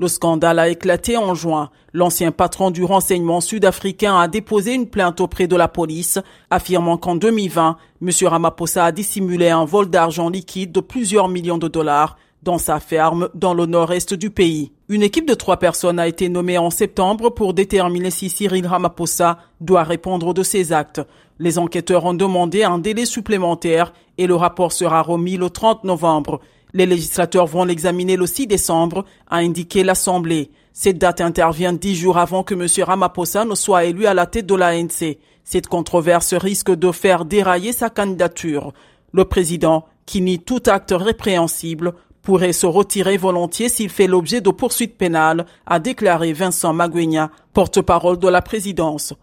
Le scandale a éclaté en juin. L'ancien patron du renseignement sud-africain a déposé une plainte auprès de la police, affirmant qu'en 2020, M. Ramaphosa a dissimulé un vol d'argent liquide de plusieurs millions de dollars dans sa ferme dans le nord-est du pays. Une équipe de trois personnes a été nommée en septembre pour déterminer si Cyril Ramaphosa doit répondre de ses actes. Les enquêteurs ont demandé un délai supplémentaire et le rapport sera remis le 30 novembre. Les législateurs vont l'examiner le 6 décembre, a indiqué l'Assemblée. Cette date intervient dix jours avant que M. Ramaphosa ne soit élu à la tête de l'ANC. Cette controverse risque de faire dérailler sa candidature. Le président, qui nie tout acte répréhensible, pourrait se retirer volontiers s'il fait l'objet de poursuites pénales, a déclaré Vincent Magouenia, porte-parole de la présidence.